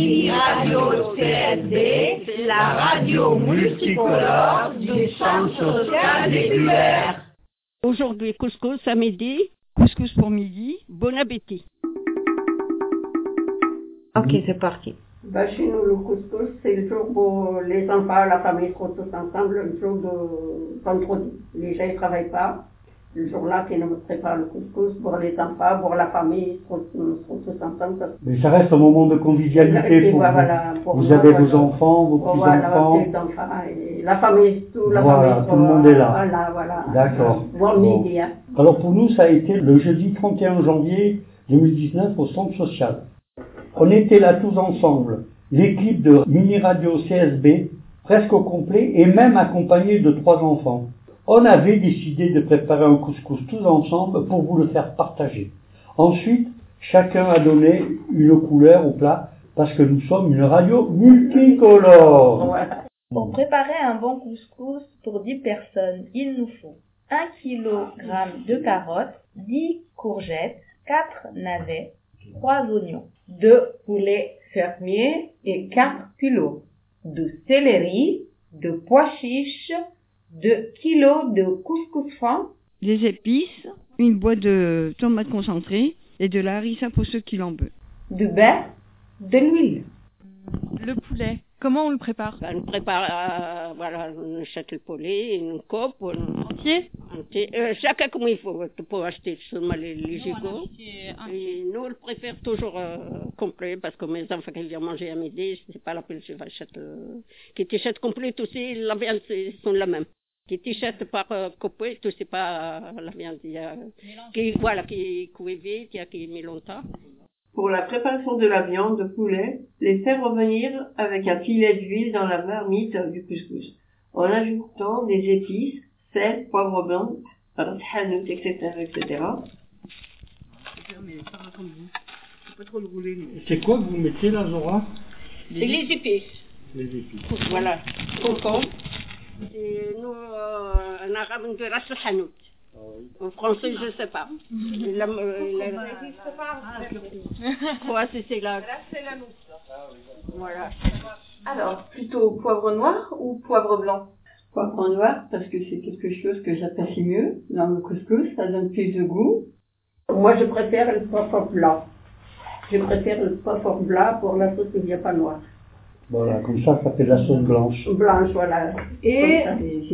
Mini Radio CSB, la radio multicolore du Centre social des. Aujourd'hui, couscous à midi, Couscous pour midi. bon appétit. Ok, c'est parti. Bah, chez nous, le couscous, c'est le jour où les enfants, la famille seront tous ensemble, le jour de vendredi. Les gens ne travaillent pas. Le jour-là, qu'ils nous préparent le couscous pour les enfants, pour la famille, ils seront, tous ensemble. Ça- Mais ça reste un moment de convivialité pour voilà, vous. pour vous moi, avez voilà. vos enfants, vos Voilà, petits-enfants. enfants, et la famille, tout, la Voilà, famille. tout le monde est là. Voilà, voilà. D'accord. Bon hein. Alors pour nous, ça a été le jeudi 31 janvier 2019 au centre social. On était là tous ensemble, l'équipe de Mini Radio CSB, presque au complet, et même accompagné de trois enfants. On avait décidé de préparer un couscous tous ensemble pour vous le faire partager. Ensuite, chacun a donné une couleur au plat, parce que nous sommes une radio multicolore. Pour préparer un bon couscous pour 10 personnes, il nous faut 1 kg de carottes, 10 courgettes, 4 navets, 3 oignons, 2 poulets fermiers et 4 kilos de céleri, de pois chiches, 2 kilos de couscous fin, Des épices, une boîte de tomates concentrées et de la harissa pour ceux qui l'en veulent. de beurre, de l'huile. Le poulet, comment on le prépare? Ben, on prépare, euh, voilà, on achète le poulet, une coupe, on, Entier? Entier, euh, chacun comme il faut. Tu peux acheter seulement les, les gigots. Et nous, on le préfère toujours euh, complet parce que mes enfants qui viennent manger à midi, c'est pas la peine que j'achète. Euh, qui t'achètent complet aussi, la viande, c'est sont la même. Qui t'achètent par euh, coupé, tout c'est pas euh, la viande. Il y a, qui, voilà, qui est cuit vite, il y a qui met longtemps. Pour la préparation de la viande de poulet, les faire revenir avec un filet d'huile dans la marmite du couscous, en ajoutant des épices, sel, poivre blanc, hanout, etc., etc. C'est quoi que vous mettez là, Zora? Les épices. Les épices. Voilà, concombre. Et nous, euh, en arabe, on dit ras el hanout. En français, je ne sais pas. La, euh, la, Quoi, c'est c'est la... Voilà. Alors, plutôt poivre noir ou poivre blanc? Poivre noir, parce que c'est quelque chose que j'apprécie mieux dans le couscous, ça donne plus de goût. Moi, je préfère le poivre blanc. Je préfère le poivre blanc pour la sauce vient pas noire. Voilà, comme ça, ça fait de la sauce blanche. Blanche, voilà. Et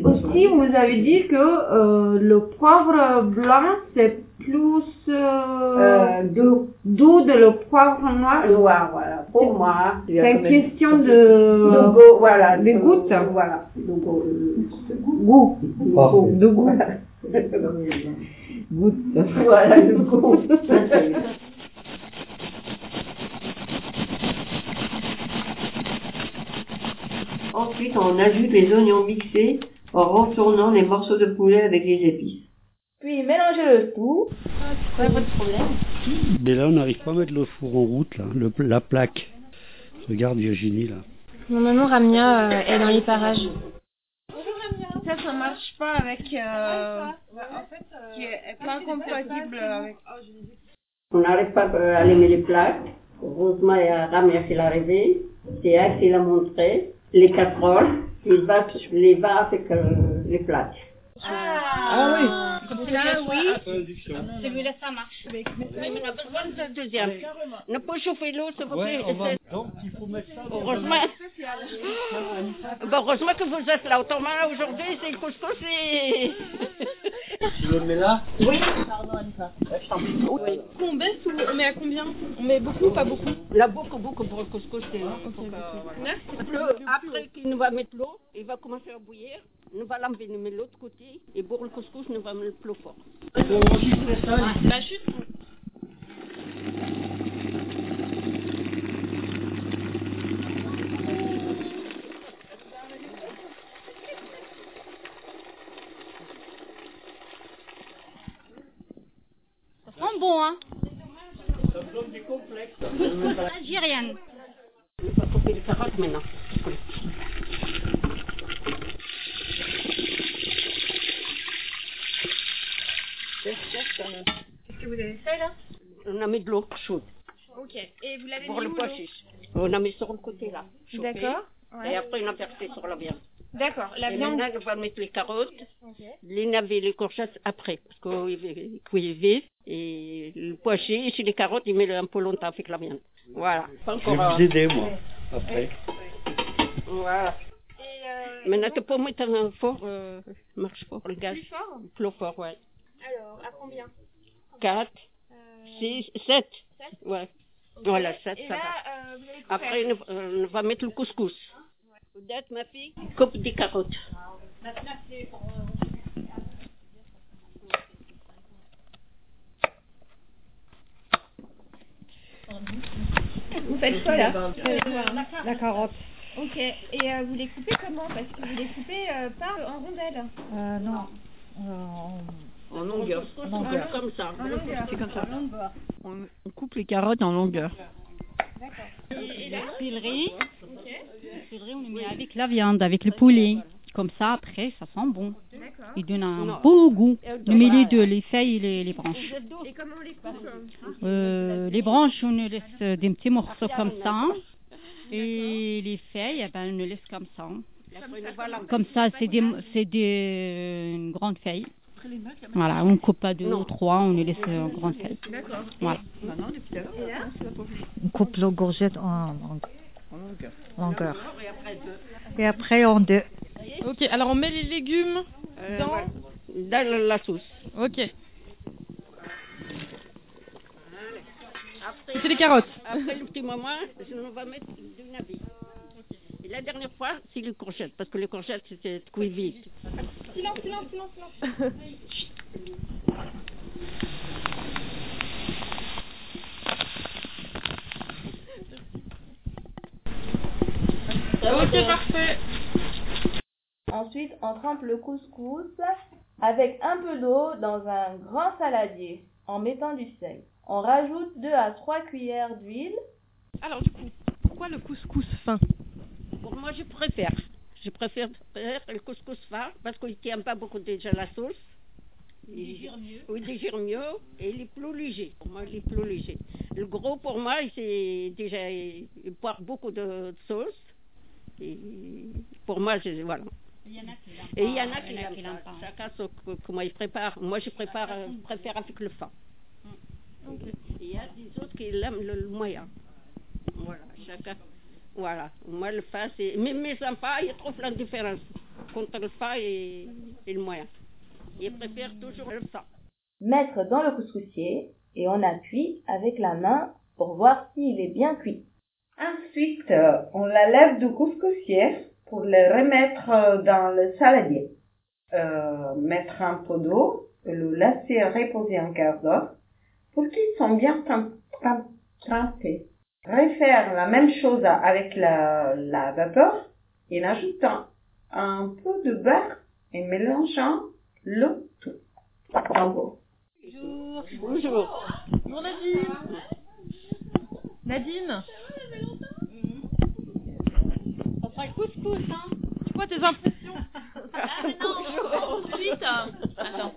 aussi, vous avez dit que euh, le poivre blanc, c'est plus euh, Euh, doux, doux de le poivre noir. noir, voilà. Pour moi, C'est une question de de goût, voilà. des de- gouttes. Voilà. De goût. de goût. De. Goutte. Voilà, le goût. Ensuite, on ajoute les oignons mixés en retournant les morceaux de poulet avec les épices. Puis mélangez le tout. Pas votre problème. Mais là, on n'arrive pas à mettre le four en route, là, le- la plaque. Regarde Virginie, là. Mon maman Ramia euh, est dans les parages. Ça, ça marche pas avec. Euh, qui est pas compatible avec. On n'arrive pas à allumer les plaques. Heureusement, il y a Ramia qui l'a arrivé. C'est elle qui l'a montré. Les casseroles, il va les va avec euh, les plaques. Ah oui Comme ça, oui. Celui-là, ça marche. Mais on a besoin de deuxième. Ne pas chauffer l'eau, s'il vous plaît. C'est- Donc, il faut mettre ça Heureusement. Bon, heureusement que vous êtes là. Autrement, aujourd'hui, c'est le couscous et... Tu le mets là Oui. On baisse ou on met à combien? On met beaucoup ou pas beaucoup? Là, beaucoup, beaucoup pour le couscous. c'est- Après qu'il nous va mettre l'eau, il va commencer à bouillir. Nous va l'enlever, nous met l'autre côté. Et pour le couscous, nous va mettre plus fort. Bah, juste. Ça sent bon, hein Ça me donne des complexes. Algérienne. On va couper les carottes maintenant. Qu'est-ce que vous avez fait là On a mis de l'eau chaude Ok. Et vous l'avez pour le où pois l'eau chiche. On a mis sur le côté là. chauffé. D'accord. Et après, on a versé sur la viande. D'accord. La et viande. maintenant, on va mettre les carottes, Ok. les navets, les courgettes après. Parce qu'ils cuisent vite. Et le pois chiche et les carottes, ils mettent un peu longtemps avec la viande. Voilà. Pas Je vais vous aider, moi, après. Voilà. Et euh, Maintenant, tu peux mettre un fort, euh, marche fort, le gaz. plus fort Plus fort, ouais. Alors, à combien? 4, Euh, 6, 7. sept? Ouais. Voilà, 7, Et ça là, va. euh. Après, on, euh, on va mettre le couscous. Odette, ma fille, coupe des carottes. Vous faites quoi là? La carotte. Ok. Et euh, vous les coupez comment? Parce que vous les coupez euh, pas en rondelles. Euh, non. Euh, En longueur. En longueur. Comme ça. C'est comme ça. On, on coupe les carottes en longueur. D'accord. Et, le céleri, on le met avec la viande, avec le poulet. Comme ça, après, ça sent bon. Il donne un Non. beau goût. On met les deux, les feuilles et les, les branches. Et comment on les coupe Euh, les branches, on les laisse des petits morceaux comme ça. Et les feuilles, eh ben, on les laisse comme ça. La- Comme ça, c'est des, c'est des une grande feuille. Voilà, on ne coupe pas deux ou trois, on les laisse en grande feuille. D'accord. Voilà. On coupe la courgette en, longueur. Et après, on dé... Ok, alors on met les légumes Euh, dans. la- sauce. Ok. C'est les carottes. après le petit moment, on va mettre du navet. Et la dernière fois, c'est les courgettes, parce que les courgettes, c'est cuit vite. Silence, silence, silence, silence. Ok, parfait. Ensuite, on trempe le couscous avec un peu d'eau dans un grand saladier en mettant du sel. On rajoute 2 à 3 cuillères d'huile. Alors du coup, pourquoi le couscous fin? Pour moi, je préfère. Je préfère faire le couscous fin, parce qu'il ne tient pas beaucoup déjà la sauce. Il digère mieux. Oui, il digère mieux, et il est plus léger. Pour moi, il est plus léger. Le gros, pour moi, c'est déjà, il porte beaucoup de sauce. Et pour moi, je, voilà. Il y en a qui Et il y en a qui l'aiment l'aiment pas. Chacun que- comment il prépare. Moi, je prépare, euh, préfère avec le fin. Il y a des autres qui l'aiment le, le moyen. Voilà, chacun. Voilà, moi le fin, c'est. Mais mes enfants, ils trouvent la différence entre le fin et, et le moyen. Ils préfèrent toujours le fin. Mettre dans le couscoussier et on appuie avec la main pour voir s'il est bien cuit. Ensuite, euh, on la lève du couscoussier pour le remettre euh, dans le saladier. Euh, mettre un peu d'eau et le laisser reposer un quart d'heure pour qu'ils soient bien trem- trem- trempés. Refaire la même chose avec la, la vapeur en ajoutant un peu de beurre et mélangeant le tout. Bravo. Bonjour. Bonjour Nadine. Nadine, On fera le couscous, hein c'est quoi tes impressions? Ensuite, euh, attends.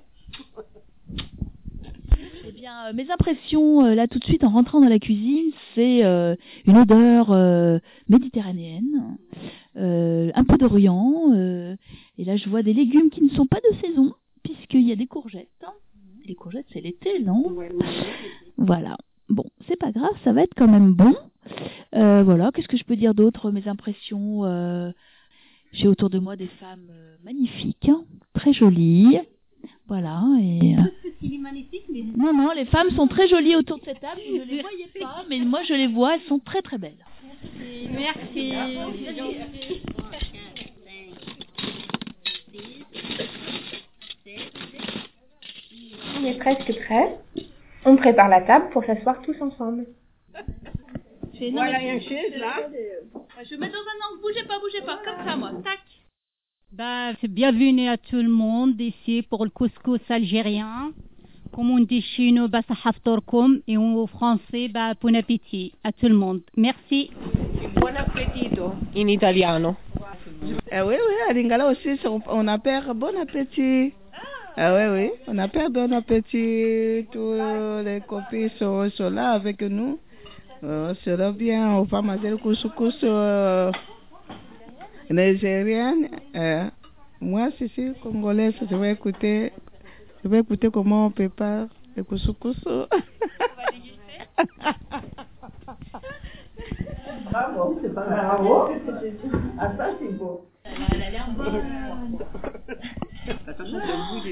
Eh bien, euh, mes impressions euh, là tout de suite en rentrant dans la cuisine, c'est euh, une odeur euh, méditerranéenne, euh, un peu d'Orient, et là je vois des légumes qui ne sont pas de saison, puisqu'il y a des courgettes. Les courgettes, c'est l'été, non? Voilà. Bon, c'est pas grave, ça va être quand même bon. Euh, voilà, qu'est-ce que je peux dire d'autre? Mes impressions. euh, J'ai autour de moi des femmes magnifiques, hein, très jolies. Voilà, et. euh, Il est magnifique, mais non, non, les femmes sont très jolies autour de cette table. Vous ne les voyez pas, mais moi je les vois, elles sont très très belles. merci. On est presque prêt. On prépare la table pour s'asseoir tous ensemble. Voilà une chaise là. Je mets dans un angle, bougez pas, bougez pas, comme ça moi, tac. Bah, c'est bienvenue à tout le monde ici pour le couscous algérien. Comme on dit chez nous, bah, ça haftorkoum. Et en français, bah, bon appétit à tout le monde. Merci. Buon appetito in italiano. Eh oui, oui, à Lingala aussi, on, appelle bon appétit. Ah oui, oui, on appelle bon appétit. Tous les copines sont, sont là avec nous. Oh, c'est bien, on va manger le couscous euh, nigérien. Euh, moi, je suis congolaise, je vais écouter, je vais écouter comment on prépare le couscous. Bravo, c'est pas bravo. Ah, ça, c'est beau.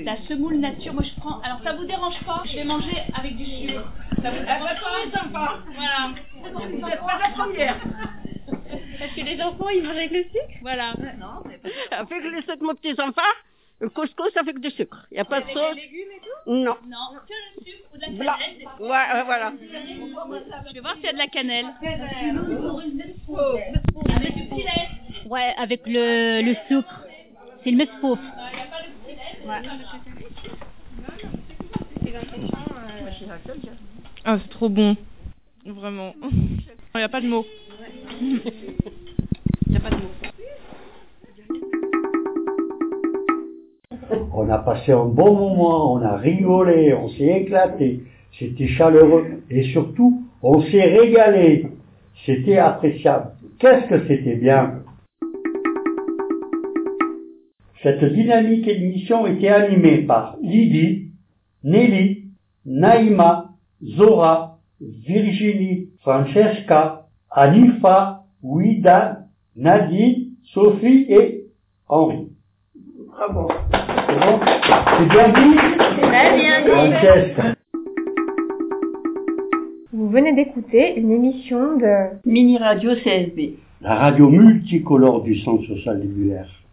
La semoule nature, moi je prends. Alors ça vous dérange pas Je vais manger avec du sucre. Ça vous dérange pas? Voilà. Vous n'êtes pas la première. Parce que les enfants ils mangent avec le sucre Voilà. Non, Avec les sept mes petits enfants, le couscous avec du sucre. Il n'y a pas de Avec sauce. les légumes et tout Non. Non, que le sucre ou de la cannelle. Ouais, ouais, voilà. Je vais voir s'il y a de la cannelle. Avec du filet. Ouais, avec le, le sucre. C'est le mespouf. Ah, c'est trop bon. Vraiment. Il n'y a pas de mots. Il n'y a pas de mots. On a passé un bon moment, on a rigolé, on s'est éclaté, c'était chaleureux et surtout, on s'est régalé. C'était appréciable. Qu'est-ce que c'était bien? Cette dynamique émission était animée par Lydie, Nelly, Naïma, Zora, Virginie, Francesca, Anifa, Ouida, Nadine, Sophie et Henri. Bravo. C'est bon C'est bien dit Très bien dit. Francesca. Vous venez d'écouter une émission de Mini Radio CSB. La radio multicolore du Centre social des.